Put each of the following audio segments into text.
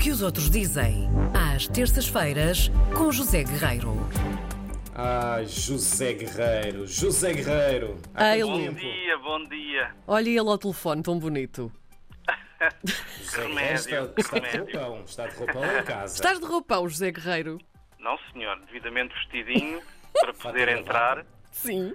que os outros dizem, às terças-feiras, com José Guerreiro. Ai, José Guerreiro, José Guerreiro. Há Bom tempo? dia, bom dia. Olha ele ao telefone, tão bonito. José Guerreiro remédio, está, está de remédio. roupão, está de roupão em casa. Estás de roupão, José Guerreiro? Não, senhor, devidamente vestidinho para poder entrar, Sim.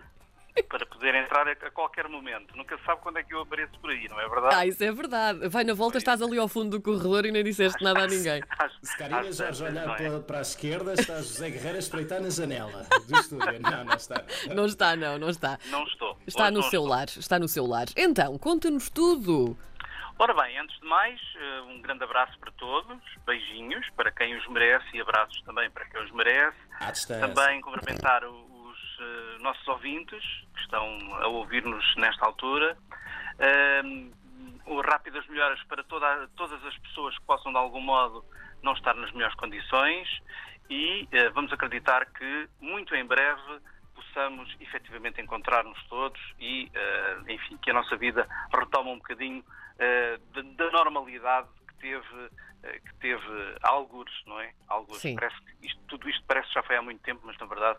Para poder entrar a, qualquer momento. Nunca se sabe quando é que eu apareço por aí, não é verdade? Ah, isso é verdade. Vai na volta, estás ali ao fundo do corredor e nem disseste nada a ninguém. Se Karina Jorge olhar é? para, a esquerda, está José Guerreiro a espreitar na janela do estúdio. Não, não está. Não está, não, não está. Não estou. Está no seu estou. lar, está no seu lar. Então, conta-nos tudo. Ora bem, antes de mais, eh, um grande abraço para todos, beijinhos para quem os merece e abraços também para quem os merece. Também cumprimentar o- nossos ouvintes que estão a ouvir-nos nesta altura. O rápidas melhoras para toda- todas as pessoas que possam, de algum modo, não estar nas melhores condições e eh, vamos acreditar que, muito em breve, possamos efetivamente encontrar-nos todos e, eh, enfim, que a nossa vida retome um bocadinho eh, da, da normalidade que teve, que teve algures, não é? Algures. Parece que isto- tudo isto parece que já foi há muito tempo, mas na verdade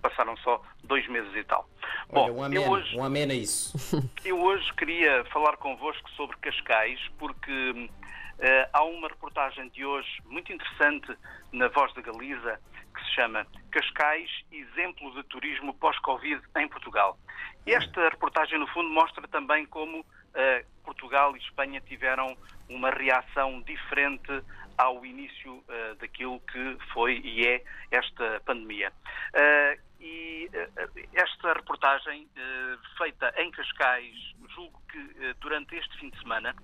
passaram só dois meses e tal. Olha, Bom, um eu amém, hoje, um a isso. eu hoje queria falar convosco sobre Cascais, porque eh, há uma reportagem de hoje muito interessante na Voz da Galiza que se chama Cascais, exemplo de turismo pós-Covid em Portugal. Esta reportagem, no fundo, mostra também como eh, Portugal e Espanha tiveram uma reação diferente ao início eh, daquilo que foi e é esta pandemia. Eh, e esta reportagem, feita em Cascais, julgo que durante este fim de semana,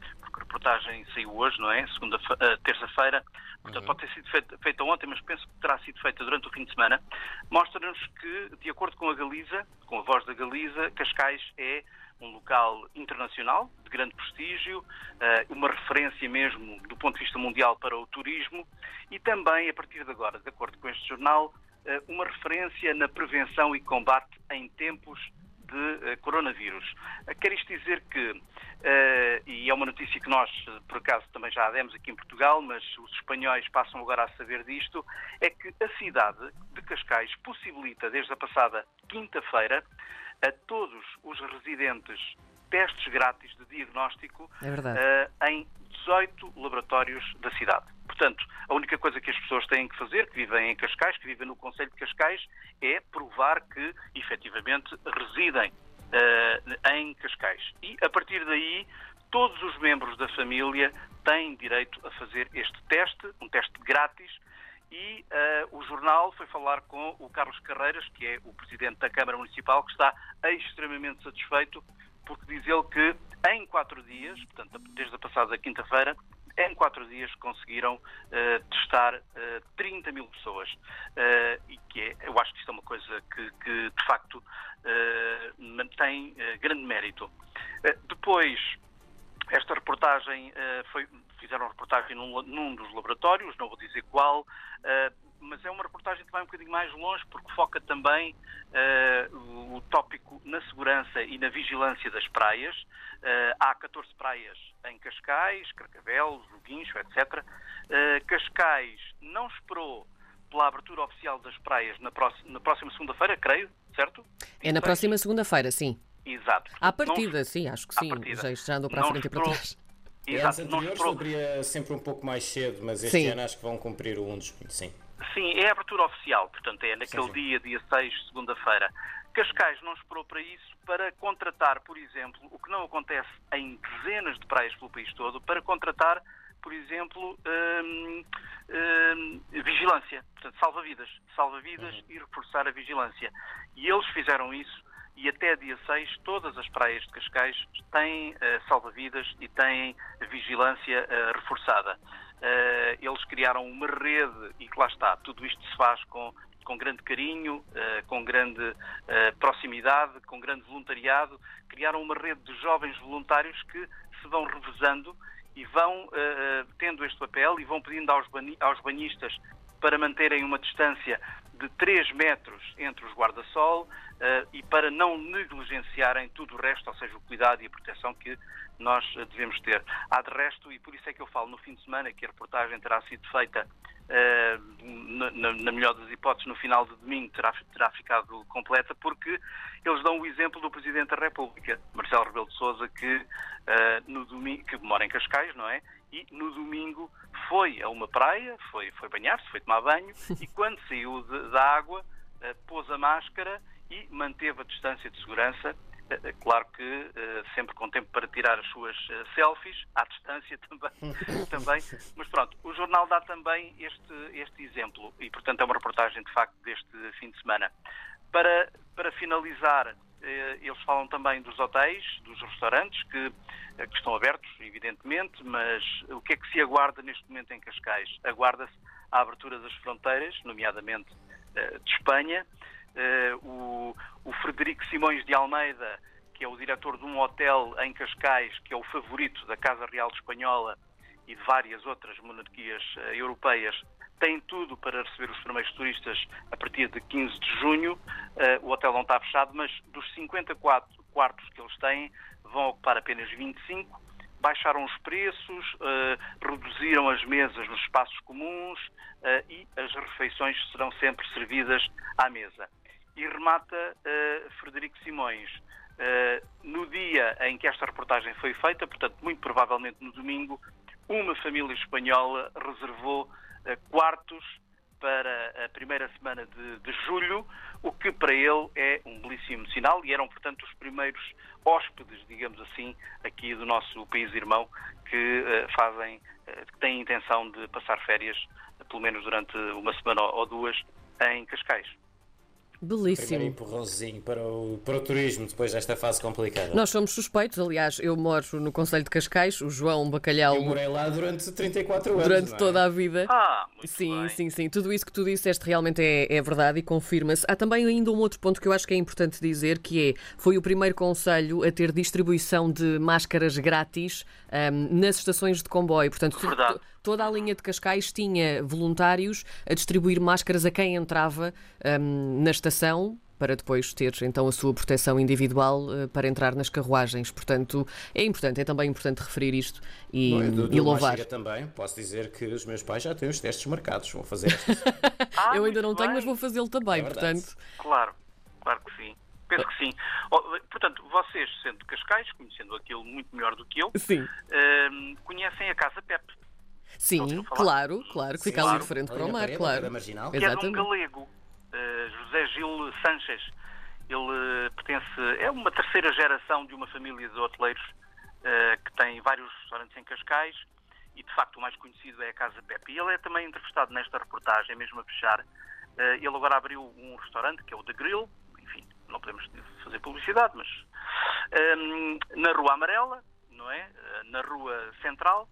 reportagem saiu hoje, não é? Segunda, terça-feira, portanto pode ter sido feita, feita ontem, mas penso que terá sido feita durante o fim de semana, mostra-nos que, de acordo com a Galiza, com a voz da Galiza, Cascais é um local internacional de grande prestígio, eh, uma referência mesmo do ponto de vista mundial para o turismo e também, a partir de agora, de acordo com este jornal, eh, uma referência na prevenção e combate em tempos de eh, coronavírus. Eh, Quer isto dizer que, eh, e é uma notícia que nós, por acaso, também já demos aqui em Portugal, mas os espanhóis passam agora a saber disto, é que a cidade de Cascais possibilita, desde a passada quinta-feira, a todos os residentes testes grátis de diagnóstico É em 18 laboratórios da cidade. Portanto, a única coisa que as pessoas têm que fazer, que vivem em Cascais, que vivem no Conselho de Cascais, é provar que efetivamente residem eh, em Cascais. E a partir daí, todos os membros da família têm direito a fazer este teste, um teste grátis, e eh, o jornal foi falar com o Carlos Carreiras, que é o presidente da Câmara Municipal, que está extremamente satisfeito, porque diz ele que em quatro dias, portanto, desde a passada quinta-feira, em quatro dias conseguiram eh, testar eh, 30 mil pessoas. Eh, e que é, eu acho que isto é uma coisa que, que, de facto, eh, grande mérito. Depois, esta reportagem foi, fizeram reportagem num, num dos laboratórios, não vou dizer qual, mas é uma reportagem que vai um bocadinho mais longe porque foca também eh, o, tópico na segurança e na vigilância das praias. Eh, há 14 praias em Cascais, Carcavelos, Joguincho, etc. Eh, Cascais não esperou pela abertura oficial das praias na, próxima, na próxima segunda-feira, creio, certo? É na próxima segunda-feira, sim. Exato. À Não- partida, sim, acho que À sim. partida. Já, já andou para a Não frente e para trás. Anos Exato, não anteriores esperou abria sempre um pouco mais cedo, mas este Sim. ano acho que vão cumprir o 1 de junho, sim. Sim, é a abertura oficial, portanto é naquele sim. dia, dia 6, segunda-feira. Cascais não esperou para isso para contratar, por exemplo, o que não acontece em dezenas de praias pelo país todo, para contratar, por exemplo, hum, hum, vigilância, portanto salva-vidas, salva-vidas e reforçar a vigilância. E eles fizeram isso e até dia 6 todas as praias de Cascais têm eh, salva-vidas e têm vigilância eh, reforçada. Eh, eles criaram uma rede e que lá está, tudo isto se faz com, com grande carinho, eh, com grande eh, proximidade, com grande voluntariado. Criaram uma rede de jovens voluntários que se vão revezando e vão tendo este papel e vão pedindo aos banhistas para manterem uma distância de 3 metros entre os guarda-sol, uh, e para não negligenciarem tudo o resto, ou seja, o cuidado e a proteção que nós uh, devemos ter. Há de resto, e por isso é que eu falo no fim de semana, que a reportagem terá sido feita, na, na, melhor das hipóteses, no final de domingo terá, terá ficado completa, porque eles dão o exemplo do Presidente da República, Marcelo Rebelo de Sousa, que, no domingo, que mora em Cascais, não é? E no domingo foi a uma praia, foi, foi banhar-se, foi tomar banho, e quando saiu de, da água, pôs a máscara e manteve a distância de segurança. Eh, eh, claro que eh, sempre com tempo para tirar as suas selfies, à distância também, também. Mas pronto, o jornal dá também este, este exemplo e, portanto, é uma reportagem de facto deste fim de semana. Para, para finalizar, eles falam também dos hotéis, dos restaurantes, que, que, estão abertos, evidentemente, mas o que é que se aguarda neste momento em Cascais? Aguarda-se a abertura das fronteiras, nomeadamente de Espanha, o, o Frederico Simões de Almeida, que é o diretor de um hotel em Cascais, que é o favorito da Casa Real Espanhola e de várias outras monarquias europeias, tem tudo para receber os primeiros turistas a partir de 15 de junho. Uh, o hotel não está fechado, mas dos 54 quartos que eles têm, vão ocupar apenas 25. Baixaram os preços, reduziram as mesas nos espaços comuns e as refeições serão sempre servidas à mesa. E remata Frederico Simões. No dia em que esta reportagem foi feita, portanto, muito provavelmente no domingo, uma família espanhola reservou uh, para a primeira semana de, de, julho, o que para ele é um belíssimo sinal e eram, portanto, os primeiros hóspedes, digamos assim, aqui do nosso país irmão que uh, fazem, uh, que têm intenção de passar férias, pelo menos durante uma semana ou duas, em Cascais. Belíssimo. Primeiro empurrãozinho para o, para o turismo depois desta fase complicada. Nós somos suspeitos, aliás, eu moro no Conselho de Cascais, o João Bacalhau. Eu morei lá durante 34 anos. Durante é? toda a vida. Ah, muito sim, bem. sim, sim. Tudo isso que tu disseste realmente é, é verdade e confirma-se. Há também ainda um outro ponto que eu acho que é importante dizer, que é, foi o primeiro Conselho a ter distribuição de máscaras grátis um, nas estações de comboio. Portanto, verdade. toda a linha de Cascais tinha voluntários a distribuir máscaras a quem entrava um, na estação para depois ter então a sua proteção individual uh, para entrar nas carruagens. Portanto, é importante, é também importante referir isto e, Bom, do, do e louvar. também, posso dizer que os meus pais já têm os testes marcados, vão fazer ah, Eu ainda não bem. tenho, mas vou fazê-lo também, É portanto. Claro, claro que sim. Penso que sim. Oh, portanto, vocês, sendo de Cascais, conhecendo aquilo muito melhor do que eu, Sim, uh, conhecem a Casa Pep, sim, claro, claro, que Sim, fica claro. ali de frente para o mar, claro. que é de um galego, José Gil Sanches. Ele uh, pertence, é uma terceira geração de uma família de hoteleiros uh, que tem vários restaurantes em Cascais e, de facto, o mais conhecido é a Casa Pepe. E ele é também entrevistado nesta reportagem, mesmo a fechar. Ele agora abriu um restaurante que é o The Grill, enfim, não podemos fazer publicidade, mas um, na Rua Amarela, não é? Na Rua Central.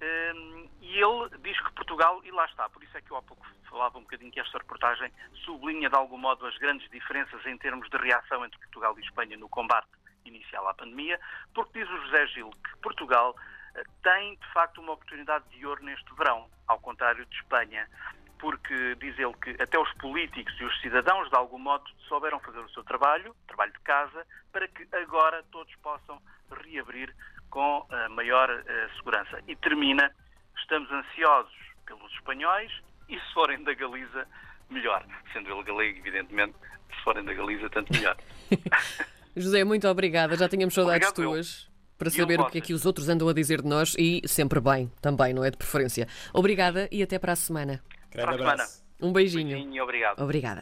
Um, e ele diz que Portugal, e lá está, por isso é que eu há pouco falava um bocadinho que esta reportagem sublinha de algum modo as grandes diferenças em termos de reação entre Portugal e Espanha no combate inicial à pandemia, porque diz o José Gil que Portugal uh, tem de facto uma oportunidade de ouro neste verão, ao contrário de Espanha porque diz ele que até os políticos e os cidadãos, de algum modo, souberam fazer o seu trabalho, trabalho de casa, para que agora todos possam reabrir com uh, maior uh, segurança. E termina, estamos ansiosos pelos espanhóis e se forem da Galiza, melhor. Sendo ele galego, evidentemente, se forem da Galiza, tanto melhor. José, muito obrigada. Já tínhamos saudades Obrigado, eu. tuas para E saber eu o que é que os outros andam a dizer de nós e sempre bem, também, não é? De preferência. Obrigada e até para a semana. Grande Para a semana. abraço. Um beijinho. Beijinho obrigado. Obrigada.